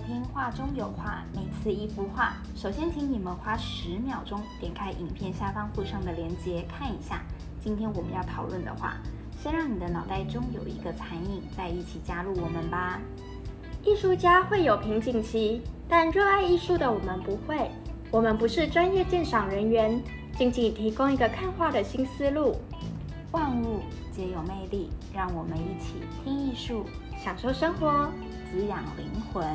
在听画中有画，每次一幅画。首先，请你们花十秒钟点开影片下方附上的链接看一下。今天我们要讨论的话，先让你的脑袋中有一个残影，再一起加入我们吧。艺术家会有瓶颈期，但热爱艺术的我们不会。我们不是专业鉴赏人员，仅仅提供一个看画的新思路。万物皆有魅力，让我们一起听艺术，享受生活。滋养灵魂。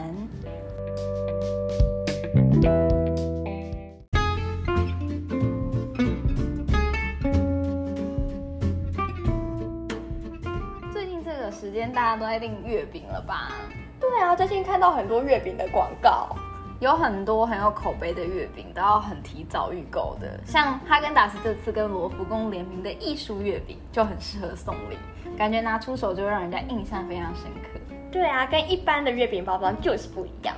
最近这个时间，大家都在订月饼了吧？对啊，最近看到很多月饼的广告，有很多很有口碑的月饼，都要很提早预购的。像哈根达斯这次跟罗浮宫联名的艺术月饼，就很适合送礼，感觉拿出手就让人家印象非常深刻。对啊，跟一般的月饼包装就是不一样。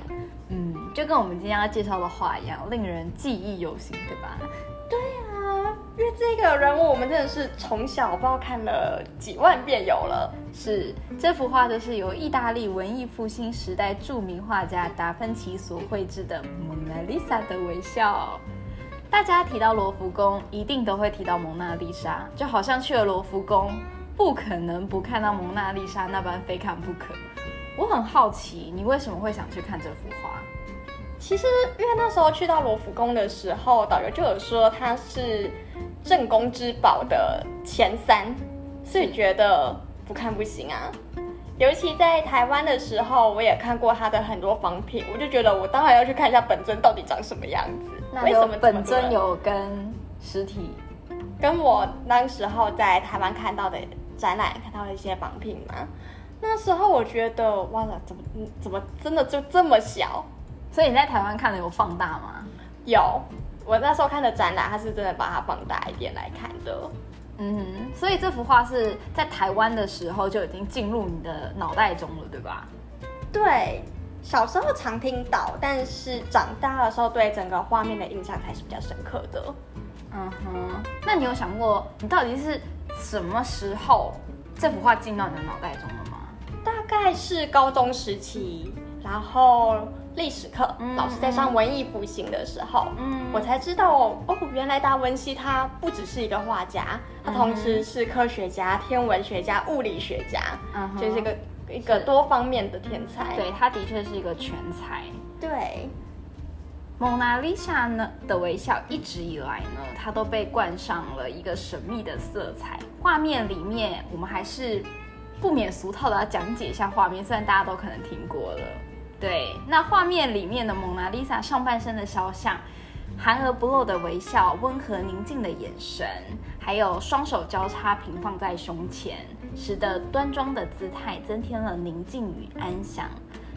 嗯，就跟我们今天要介绍的画一样，令人记忆犹新，对吧？对啊，因为这个人物我们真的是从小不知道看了几万遍有了。是，这幅画就是由意大利文艺复兴时代著名画家达芬奇所绘制的《蒙娜丽莎的微笑》。大家提到罗浮宫，一定都会提到蒙娜丽莎，就好像去了罗浮宫，不可能不看到蒙娜丽莎那般非看不可。我很好奇，你为什么会想去看这幅画？其实，因为那时候去到罗浮宫的时候，导游就有说它是镇宫之宝的前三，所以觉得不看不行啊。尤其在台湾的时候，我也看过它的很多仿品，我就觉得我当然要去看一下本尊到底长什么样子。那为什么本尊有跟实体？跟我那时候在台湾看到的展览看到的一些仿品吗？那时候我觉得，哇了，怎么怎么真的就这么小？所以你在台湾看的有放大吗？有，我那时候看的展览，它是真的把它放大一点来看的。嗯哼，所以这幅画是在台湾的时候就已经进入你的脑袋中了，对吧？对，小时候常听到，但是长大的时候对整个画面的印象才是比较深刻的。嗯哼，那你有想过，你到底是什么时候这幅画进到你的脑袋中了吗？大概是高中时期，然后历史课老师在上文艺复兴的时候，嗯，我才知道哦，原来达文西他不只是一个画家，他同时是科学家、天文学家、物理学家，嗯，就是一个一个多方面的天才。对他的确是一个全才。对，蒙娜丽莎呢的微笑一直以来呢，它都被冠上了一个神秘的色彩。画面里面，我们还是。不免俗套的要讲解一下画面，虽然大家都可能听过了。对，那画面里面的蒙娜丽莎上半身的肖像，含而不露的微笑，温和宁静的眼神，还有双手交叉平放在胸前，使得端庄的姿态增添了宁静与安详。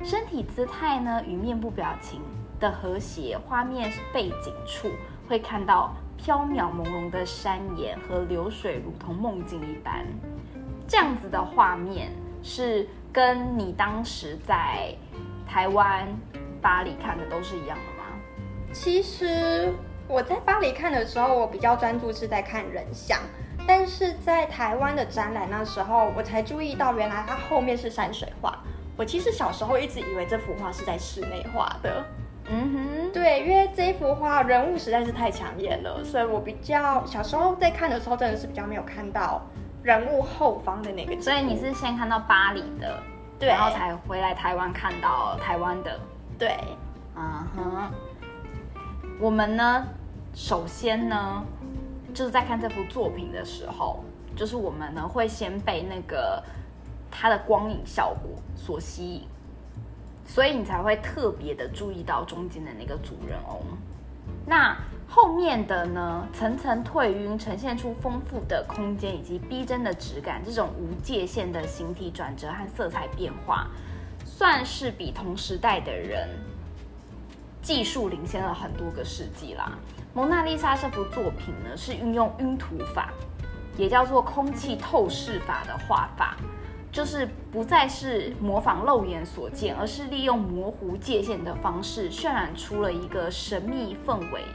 身体姿态呢与面部表情的和谐，画面背景处会看到飘渺朦胧的山岩和流水，如同梦境一般。这样子的画面是跟你当时在台湾巴黎看的都是一样的吗？其实我在巴黎看的时候，我比较专注是在看人像，但是在台湾的展览那时候，我才注意到原来它后面是山水画。我其实小时候一直以为这幅画是在室内画的。嗯哼，对，因为这一幅画人物实在是太抢眼了，所以我比较小时候在看的时候，真的是比较没有看到。人物后方的那个，所以你是先看到巴黎的，对，然后才回来台湾看到台湾的，对，啊哼。我们呢，首先呢，就是在看这幅作品的时候，就是我们呢会先被那个它的光影效果所吸引，所以你才会特别的注意到中间的那个主人翁。那后面的呢，层层褪晕，呈现出丰富的空间以及逼真的质感，这种无界限的形体转折和色彩变化，算是比同时代的人技术领先了很多个世纪啦。蒙娜丽莎这幅作品呢，是运用晕涂法，也叫做空气透视法的画法，就是不再是模仿肉眼所见，而是利用模糊界限的方式，渲染出了一个神秘氛围。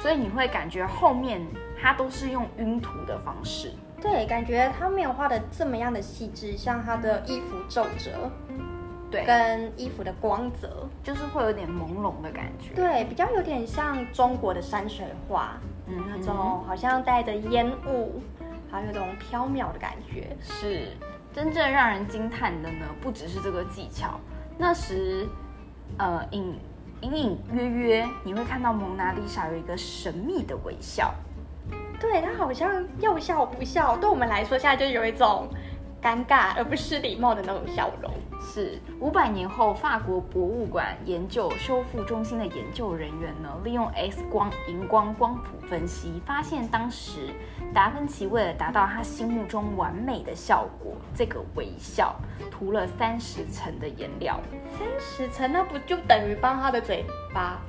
所以你会感觉后面它都是用晕涂的方式，对，感觉它没有画的这么样的细致，像它的衣服皱褶，对跟衣服的光泽，就是会有点朦胧的感觉。对，比较有点像中国的山水画，嗯那种好像带着烟雾，还有一种飘渺的感觉。是真正让人惊叹的呢，不只是这个技巧。那时，呃，隐隐隐约约，你会看到蒙娜丽莎有一个神秘的微笑。对她好像要笑不笑，对我们来说现在就有一种尴尬而不失礼貌的那种笑容。是五百年后，法国博物馆研究修复中心的研究人员呢，利用 X 光荧光光谱分析，发现当时达芬奇为了达到他心目中完美的效果，这个微笑涂了三十层的颜料。三十层，那不就等于帮他的嘴巴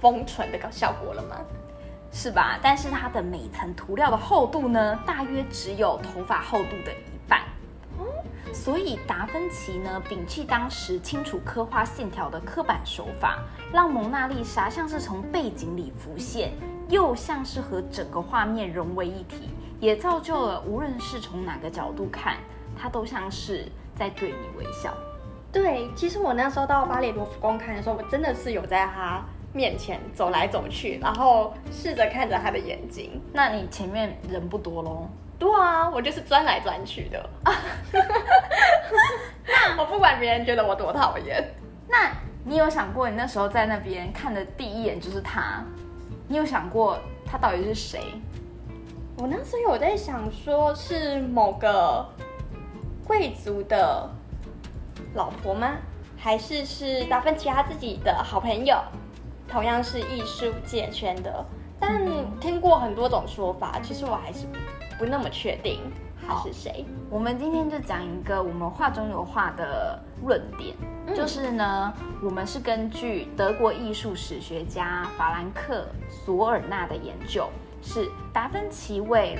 封唇的个效果了吗？是吧？但是它的每层涂料的厚度呢，大约只有头发厚度的一半。所以达芬奇呢，摒弃当时清楚刻画线条的刻板手法，让蒙娜丽莎像是从背景里浮现，又像是和整个画面融为一体，也造就了无论是从哪个角度看，它都像是在对你微笑。对，其实我那时候到巴黎罗浮宫看的时候，我真的是有在他面前走来走去，然后试着看着他的眼睛。那你前面人不多喽？对啊，我就是钻来钻去的。那 我不管别人觉得我多讨厌。那你有想过，你那时候在那边看的第一眼就是他？你有想过他到底是谁？我那时候有在想，说是某个贵族的老婆吗？还是是达芬奇他自己的好朋友，同样是艺术界圈的？但听过很多种说法，其实我还是不那么确定他是谁。我们今天就讲一个我们画中有画的论点，嗯就是呢，我们是根据德国艺术史学家法兰克索尔纳的研究，是达芬奇为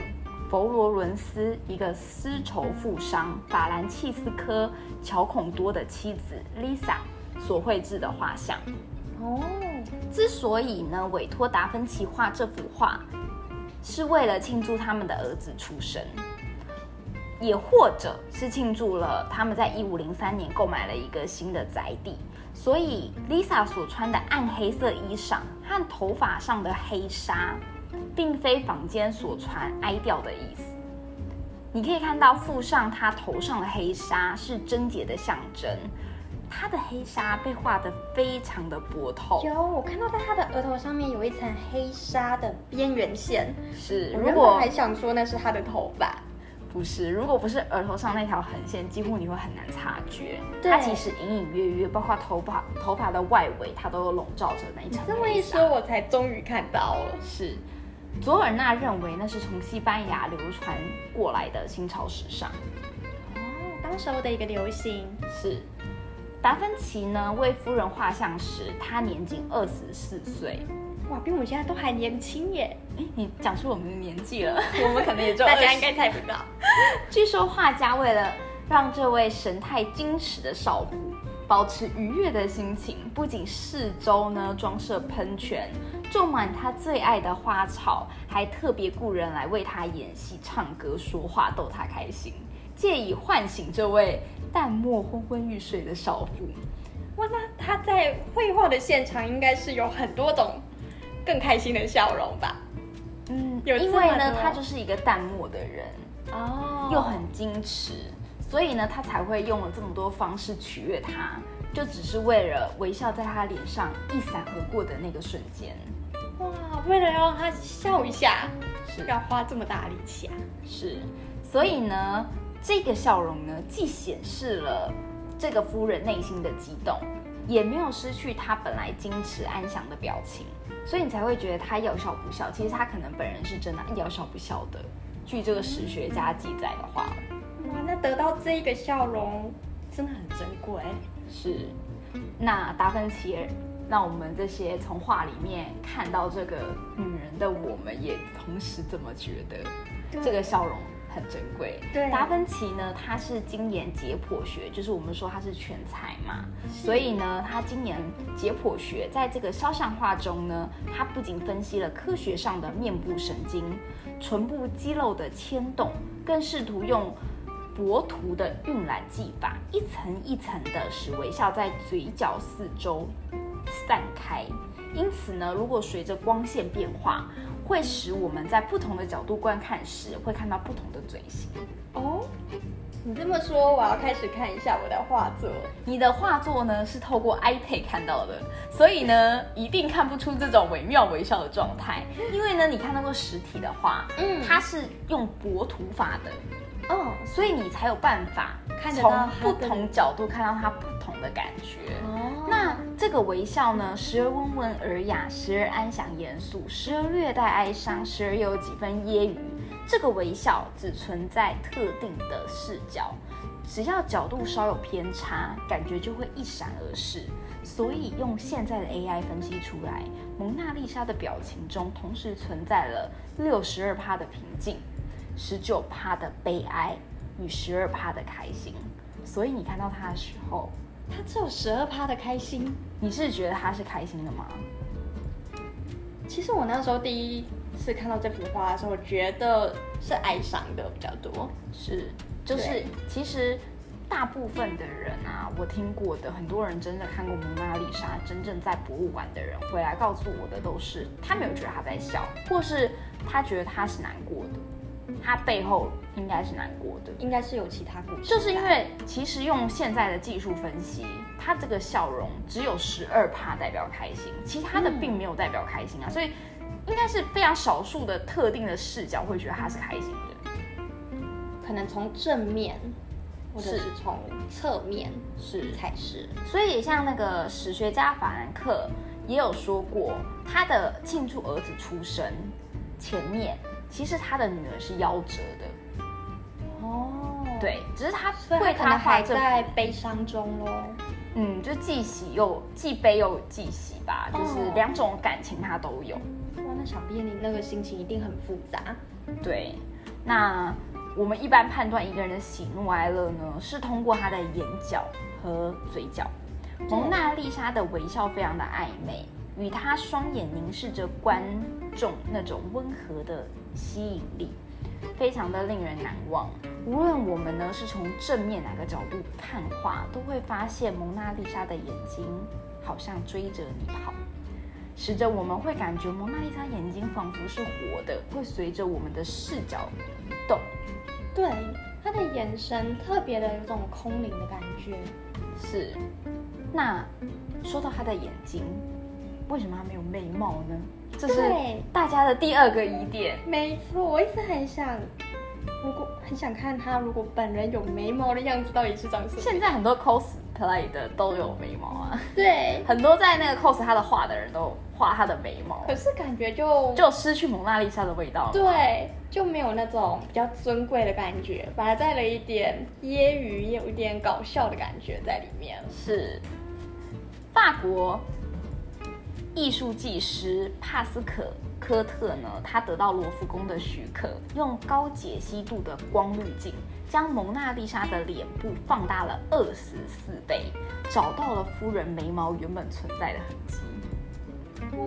佛罗伦斯一个丝绸富商法兰契斯科乔孔多的妻子 Lisa 所绘制的画像。哦，之所以呢委托达芬奇画这幅画，是为了庆祝他们的儿子出生，也或者是庆祝了他们在一五零三年购买了一个新的宅地。所以 Lisa 所穿的暗黑色衣裳和头发上的黑纱，并非坊间所传哀悼的意思。你可以看到附上她头上的黑纱是贞洁的象征，她的黑纱被画得非常的薄透。有我看到在他的额头上面有一层黑纱的边缘线，是，如果还想说那是他的头发。不是，如果不是额头上那条横线，几乎你会很难察觉。对它其实隐隐约约，包括头发头发的外围，它都有笼罩着那一层这么一说，我才终于看到了。是。佐尔纳认为那是从西班牙流传过来的新潮时尚。哦，当时候的一个流行。是。达芬奇呢为夫人画像时，他年仅二十四岁。哇，比我们现在都还年轻耶！哎，你讲出我们的年纪了，我们可能也就20 大家应该猜不到。据说画家为了让这位神态矜持的少妇保持愉悦的心情，不仅四周呢装设喷泉，种满他最爱的花草，还特别雇人来为他演戏、唱歌、说话，逗他开心，借以唤醒这位淡漠昏昏欲睡的少妇。哇，那他在绘画的现场应该是有很多种更开心的笑容吧？嗯，有因为呢，他就是一个淡漠的人，哦又很矜持，所以呢，他才会用了这么多方式取悦他，就只是为了微笑在他脸上一闪而过的那个瞬间。哇，为了让他笑一下，是要花这么大力气啊！是，所以呢，这个笑容呢，既显示了这个夫人内心的激动，也没有失去她本来矜持安详的表情，所以你才会觉得她要笑不笑。其实她可能本人是真的要笑不笑的。据这个史学家记载的话，哇，那得到这一个笑容真的很珍贵。是，那达芬奇也让我们这些从画里面看到这个女人的我们，也同时这么觉得，对这个笑容很珍贵。对达芬奇呢，他是精研解剖学，就是我们说他是全才嘛，所以呢，他精研解剖学，在这个肖像画中呢，他不仅分析了科学上的面部神经、唇部肌肉的牵动，更试图用。薄涂的晕染技法，一层一层的使微笑在嘴角四周散开。因此呢，如果随着光线变化，会使我们在不同的角度观看时，会看到不同的嘴型。哦，你这么说，我要开始看一下我的画作。你的画作呢是透过 iPad 看到的，所以呢一定看不出这种惟妙惟肖的状态。因为呢，你看到过实体的画，嗯它是用薄涂法的，哦，所以你才有办法看从不同角度看到它不同的感觉。哦，那这个微笑呢，时而温文尔雅，时而安详严肃，时而略带哀伤，时而有几分揶揄。这个微笑只存在特定的视角，只要角度稍有偏差，感觉就会一闪而逝。所以用现在的 AI 分析出来，蒙娜丽莎的表情中同时存在了六十二趴的平静，十九趴的悲哀与十二趴的开心。所以你看到他的时候，他只有十二趴的开心。你是觉得他是开心的吗？其实我那时候第一次看到这幅画的时候，我觉得是哀伤的比较多。是，就是其实大部分的人啊，我听过的很多人真的看过蒙娜丽莎，真正在博物馆的人回来告诉我的都是，他没有觉得他在笑，或是他觉得他是难过的，他背后应该是难过的。应该是有其他故事，就是因为其实用现在的技术分析，他这个笑容只有十二帕代表开心，其他的并没有代表开心啊，所以应该是非常少数的特定的视角会觉得他是开心的。可能从正面或者是是从侧面是才是。所以像那个史学家法兰克也有说过，他的庆祝儿子出生前面，其实他的女儿是夭折的，哦，，对，只是他为他还在悲伤中喽。嗯，就既喜又既悲又既喜吧，就是哦两种感情他都有。哇，那想必你那个心情一定很复杂。对，那我们一般判断一个人的喜怒哀乐呢，是通过他的眼角和嘴角。蒙娜丽莎的微笑非常的暧昧，与他双眼凝视着观众那种温和的吸引力，非常的令人难忘。无论我们呢是从正面哪个角度看画，都会发现蒙娜丽莎的眼睛好像追着你跑。使得我们会感觉蒙娜丽莎眼睛仿佛是活的，会随着我们的视角移动。对，她的眼神特别的有种空灵的感觉。是，那说到她的眼睛，为什么他没有眉毛呢？这是对大家的第二个疑点。没错，我一直很想，如果很想看他如果本人有眉毛的样子到底是长什么样。现在很多 cosplay 的都有眉毛啊，对，很多在那个 cos 他的画的人都画他的眉毛可，是感觉就就失去蒙娜丽莎的味道了。对，就没有那种比较尊贵的感觉，反而带了一点揶揄，也有一点搞笑的感觉在里面。是法国艺术技师帕斯可科特呢，他得到罗浮宫的许可，用高解析度的光滤镜将蒙娜丽莎的脸部放大了二十四倍，找到了夫人眉毛原本存在的痕迹。哇，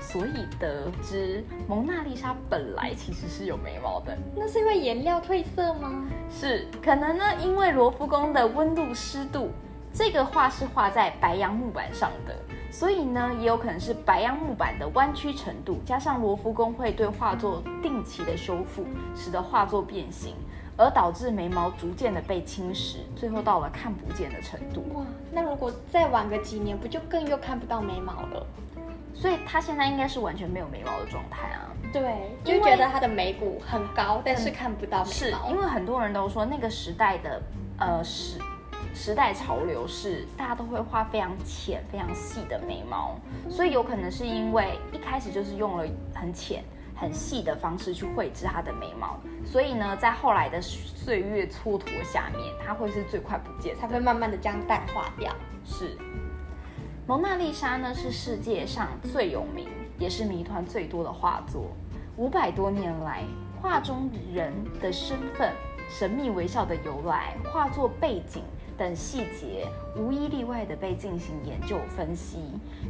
所以得知蒙娜丽莎本来其实是有眉毛的，那是因为颜料褪色吗？是可能呢，因为罗浮宫的温度湿度，这个画是画在白杨木板上的，所以呢，也有可能是白杨木板的弯曲程度，加上罗浮宫会对画作定期的修复，使得画作变形，而导致眉毛逐渐的被侵蚀，最后到了看不见的程度。哇，那如果再晚个几年，不就更又看不到眉毛了？所以他现在应该是完全没有眉毛的状态啊。对，就觉得他的眉骨很高，但是看不到眉是毛。因为很多人都说那个时代的呃时时代潮流是大家都会画非常浅、非常细的眉毛，所以有可能是因为一开始就是用了很浅、很细的方式去绘制她的眉毛，所以呢，在后来的岁月蹉跎下面，它会是最快不见的才会慢慢的将淡化掉。是，蒙娜丽莎呢是世界上最有名，也是谜团最多的画作。五百多年来，画中人的身份、神秘微笑的由来、画作背景等细节，无一例外的被进行研究分析。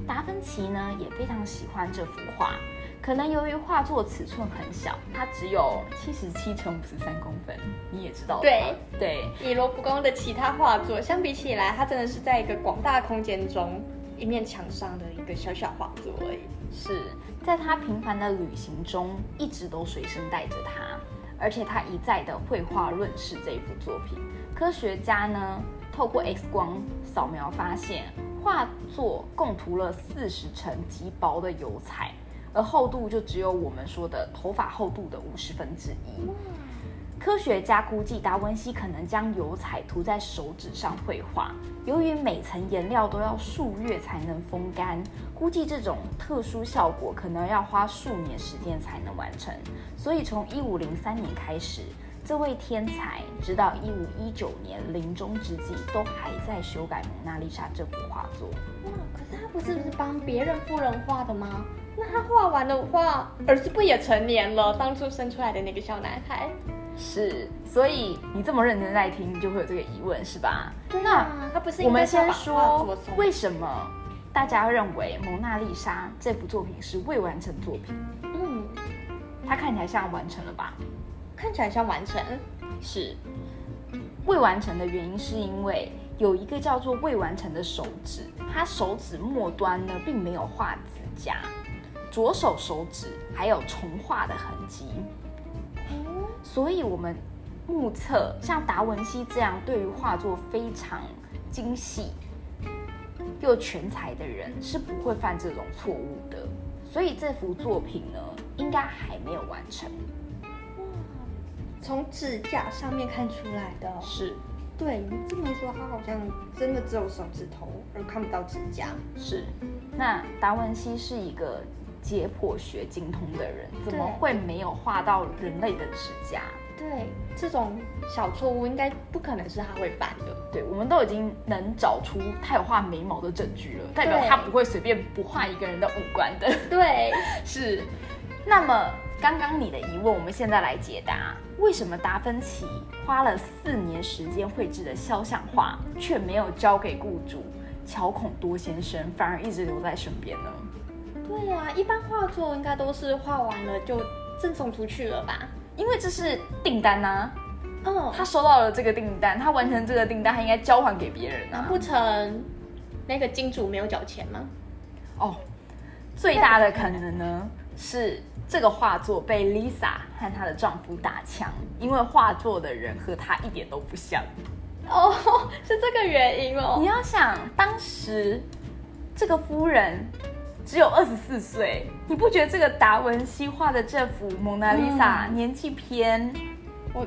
达芬奇呢也非常喜欢这幅画，可能由于画作尺寸很小，它只有七十七乘五十三公分，你也知道对对，以罗浮宫的其他画作相比起来，它真的是在一个广大空间中一面墙上的一个小小画作而已。是在他频繁的旅行中，一直都随身带着它，而且他一再的绘画论释这一幅作品。科学家呢，透过 X 光扫描发现，画作共涂了四十层极薄的油彩，而厚度就只有我们说的头发厚度的五十分之一。科学家估计达文西可能将油彩涂在手指上绘画，由于每层颜料都要数月才能风干，估计这种特殊效果可能要花数年时间才能完成。所以从一五零三年开始，这位天才直到一五一九年临终之际，都还在修改《蒙娜丽莎》这幅画作。哇，可是他不是不是帮别人夫人画的吗？那他画完的话，儿子不也成年了？当初生出来的那个小男孩。是，所以你这么认真在听，你就会有这个疑问，是吧？对那啊，他不是我们先说为什么大家认为《蒙娜丽莎》这幅作品是未完成作品？嗯，它看起来像完成了吧？看起来像完成。是未完成的原因，是因为有一个叫做未完成的手指，它手指末端呢并没有画指甲，左手手指还有重画的痕迹。哦，所以，我们目测像达文西这样对于画作非常精细又全才的人，是不会犯这种错误的。所以，这幅作品呢，应该还没有完成。从指甲上面看出来的。是对你这么说，他好像真的只有手指头，而看不到指甲。是，那达文西是一个解剖学精通的人，怎么对会没有画到人类的指甲？对，这种小错误应该不可能是他会犯的。对，我们都已经能找出他有画眉毛的证据了，代表他不会随便不画一个人的五官的。对，是，那么刚刚你的疑问，我们现在来解答：为什么达芬奇花了四年时间绘制的肖像画，却没有交给雇主乔孔多先生，反而一直留在身边呢？对呀、一般画作应该都是画完了就赠送出去了吧？因为这是订单呐、嗯，他收到了这个订单，他完成这个订单，他应该交还给别人啊。难不成那个金主没有缴钱吗？哦，最大的可能呢是这个画作被 Lisa 和她的丈夫打枪，因为画作的人和她一点都不像。哦，是这个原因哦。你要想，当时这个夫人只有二十四岁，你不觉得这个达文西画的这幅蒙娜丽莎、年纪偏？我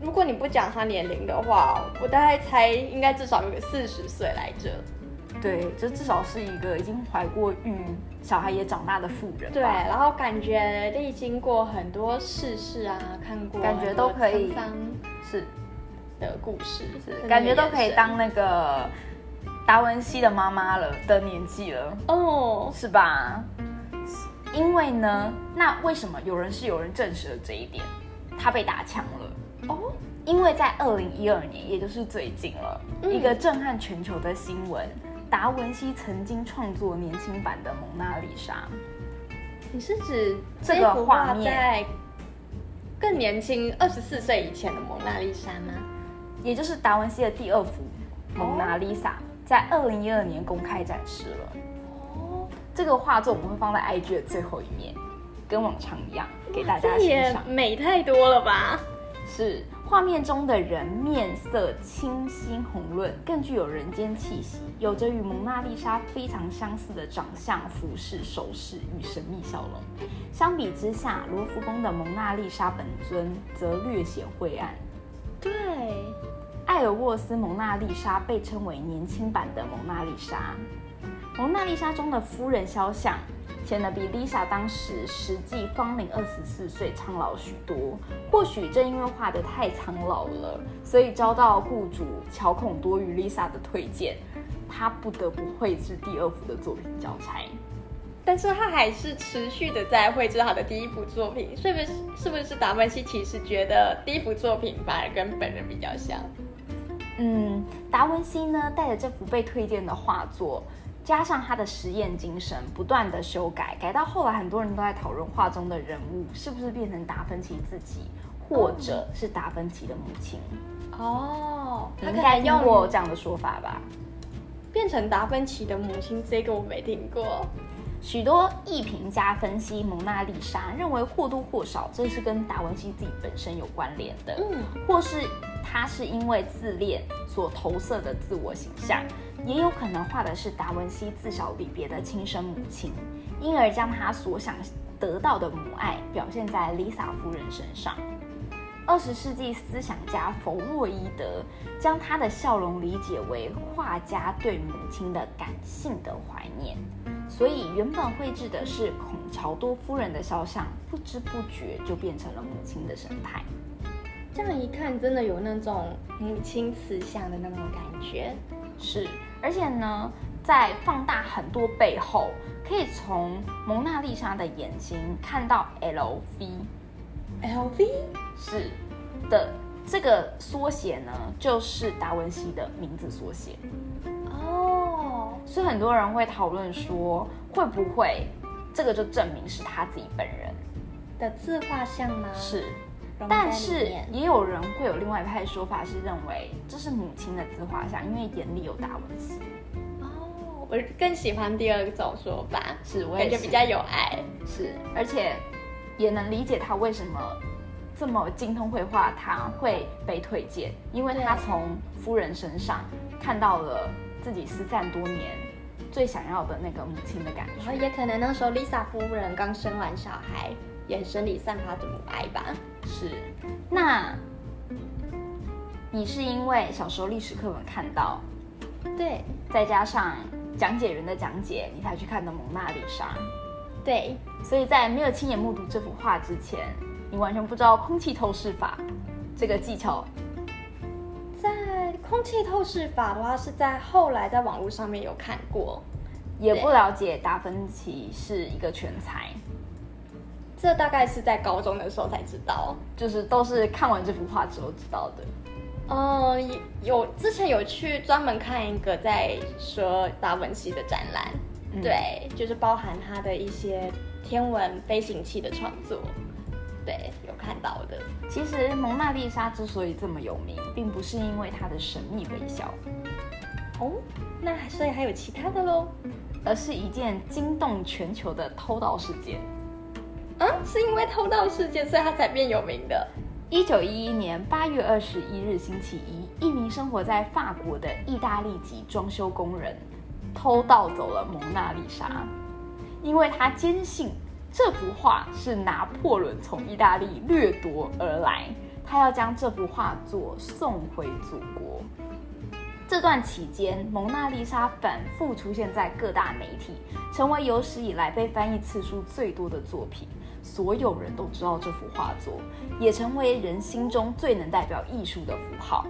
如果你不讲她年龄的话，我大概猜应该至少有个四十岁来着。对，这至少是一个已经怀过孕、小孩也长大的妇人吧。对，然后感觉历经过很多世事啊，看过感觉都可以是的故事，是，感觉都可以当那个达文西的妈妈了的年纪了，哦，是吧？因为呢，那为什么有人是有人证实了这一点，他被打枪了？哦，因为在二零一二年，也就是最近了，嗯。一个震撼全球的新闻，达文西曾经创作年轻版的蒙娜丽莎。你是指这个幅画画面在更年轻二十四岁以前的蒙娜丽莎吗？也就是达文西的第二幅《蒙娜丽莎》，在二零一二年公开展示了。哦，这个画作我们会放在 IG 的最后一面，跟往常一样给大家欣这也赏。美太多了吧？是画面中的人面色清新红润，更具有人间气息，有着与蒙娜丽莎非常相似的长相、服饰、首饰与神秘笑容。相比之下，罗浮宫的蒙娜丽莎本尊则略显晦暗。对，艾尔沃斯蒙娜丽莎被称为年轻版的蒙娜丽莎。蒙娜丽莎中的夫人肖像显得比 Lisa 当时实际芳龄二十四岁苍老许多。或许正因为画得太苍老了，所以遭到雇主乔孔多与 Lisa 的推荐，他不得不绘制第二幅的作品交差。但是他还是持续的在绘制他的第一幅作品，是不是？是不是达文西其实觉得第一幅作品反而跟本人比较像？嗯，达文西呢带着这幅被推荐的画作，加上他的实验精神，不断的修改，改到后来很多人都在讨论画中的人物是不是变成达芬奇自己，或者是达芬奇的母亲。哦，你应该用过这样的说法吧？变成达芬奇的母亲，这个我没听过。许多艺评家分析蒙娜丽莎，认为或多或少这是跟达文西自己本身有关联的，嗯，或是他是因为自恋所投射的自我形象，也有可能画的是达文西自小离别的亲生母亲，因而将他所想得到的母爱表现在丽莎夫人身上。二十世纪思想家弗洛伊德将他的笑容理解为画家对母亲的感性的怀念，所以原本绘制的是孔乔多夫人的肖像，不知不觉就变成了母亲的神态。这样一看，真的有那种母亲慈祥的那种感觉。是，而且呢，在放大很多背后，可以从蒙娜丽莎的眼睛看到 L V。L V 是的，这个缩写呢，就是达文西的名字缩写。哦，所以很多人会讨论说，会不会这个就证明是他自己本人的自画像吗？是，但是也有人会有另外一派说法，是认为这是母亲的自画像，因为眼里有达文西。哦，我更喜欢第二种说法，是，我也是感觉比较有爱。是，而且也能理解他为什么这么精通绘画，他会被推荐，因为他对从夫人身上看到了自己失散多年最想要的那个母亲的感然后觉。也可能那时候 Lisa 夫人刚生完小孩，眼神里散发着母爱吧。是，那你是因为小时候历史课本看到，对再加上讲解员的讲解，你才去看的蒙娜丽莎。对，所以在没有亲眼目睹这幅画之前，你完全不知道空气透视法这个技巧在空气透视法的话，是在后来在网络上面有看过，也不了解达芬奇是一个全才，这大概是在高中的时候才知道。就是都是看完这幅画之后知道的。嗯，有有之前有去专门看一个在说达文西的展览，嗯对，就是包含他的一些天文飞行器的创作，对，有看到的。其实蒙娜丽莎之所以这么有名，并不是因为她的神秘微笑，哦，那所以还有其他的喽？而是一件惊动全球的偷盗事件。嗯，是因为偷盗事件，所以他才变有名的。一九一一年八月二十一日星期一，一名生活在法国的意大利籍装修工人偷盗走了蒙娜丽莎，因为他坚信这幅画是拿破仑从意大利掠夺而来，他要将这幅画作送回祖国。这段期间，蒙娜丽莎反复出现在各大媒体，成为有史以来被翻译次数最多的作品。所有人都知道这幅画作，也成为人心中最能代表艺术的符号。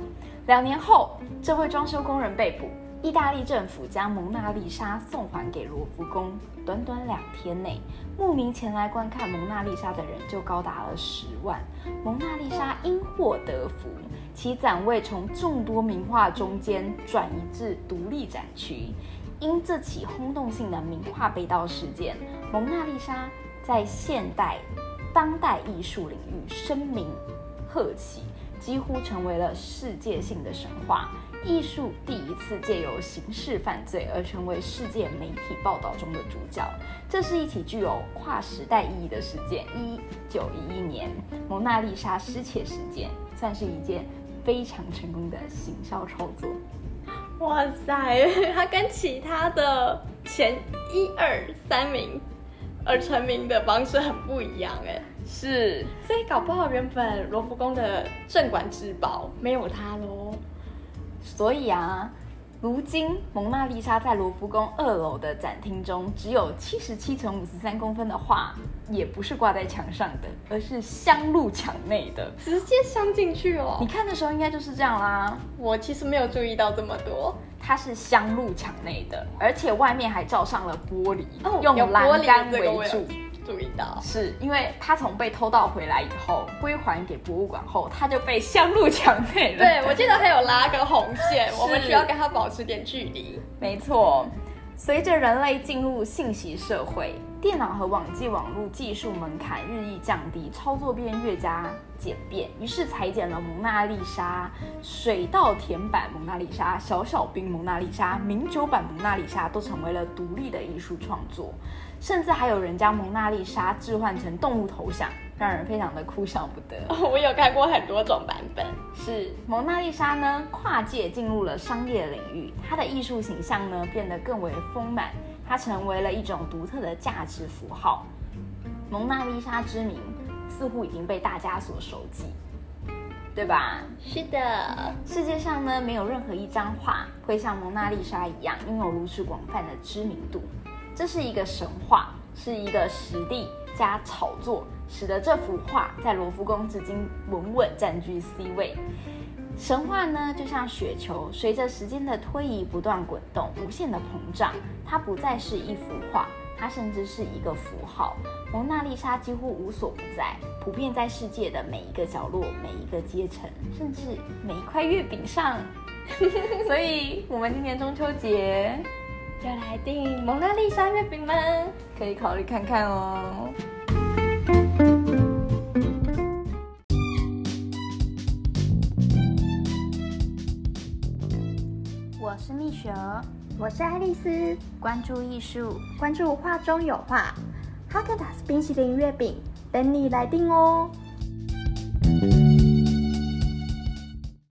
两年后，这位装修工人被捕，意大利政府将蒙娜丽莎送还给罗浮宫。短短两天内，慕名前来观看蒙娜丽莎的人就高达了十万。蒙娜丽莎因祸得福，其展位从众多名画中间转移至独立展区。因这起轰动性的名画被盗事件，蒙娜丽莎在现代、当代艺术领域声名鹤起，几乎成为了世界性的神话。艺术第一次借由刑事犯罪而成为世界媒体报道中的主角，这是一起具有跨时代意义的事件。一九一一年，蒙娜丽莎失窃事件算是一件非常成功的行销操作。哇塞，他跟其他的前一二三名而成名的方式很不一样哎，是，所以搞不好原本罗浮宫的镇馆之宝没有它喽。所以啊，如今蒙娜丽莎在罗浮宫二楼的展厅中，只有七十七乘五十三公分的画，也不是挂在墙上的，而是镶入墙内的。直接镶进去哦你！看的时候应该就是这样啦，我其实没有注意到这么多，它是镶入墙内的，而且外面还罩上了玻璃，用栏璃杆围住。注意到。是因为它从被偷盗回来以后，归还给博物馆后，它就被镶入墙内了。对，我记得还有拉个红线，我们需要跟他保持点距离。没错，随着人类进入信息社会，电脑和网际网络技术门槛日益降低，操作变越加简便，于是裁剪了蒙娜丽莎、水稻田版蒙娜丽莎、小小兵蒙娜丽莎、名酒版蒙娜丽莎都成为了独立的艺术创作，甚至还有人将蒙娜丽莎置换成动物头像。让人非常的哭笑不得。我有看过很多种版本。是蒙娜丽莎呢，跨界进入了商业领域，她的艺术形象呢变得更为丰满，它成为了一种独特的价值符号。蒙娜丽莎之名似乎已经被大家所熟记，对吧？是的，世界上呢没有任何一张画会像蒙娜丽莎一样拥有如此广泛的知名度。这是一个神话，是一个实力加炒作。使得这幅画在罗浮宫至今稳稳占据 C 位。神话呢，就像雪球，随着时间的推移不断滚动，无限的膨胀。它不再是一幅画，它甚至是一个符号。蒙娜丽莎几乎无所不在，普遍在世界的每一个角落、每一个阶层，甚至每一块月饼上。所以，我们今年中秋节就来订蒙娜丽莎月饼们？可以考虑看看哦。是蜜雪儿，我是爱丽丝，关注艺术，关注画中有画，哈根达斯冰淇淋月饼？等你来订哦。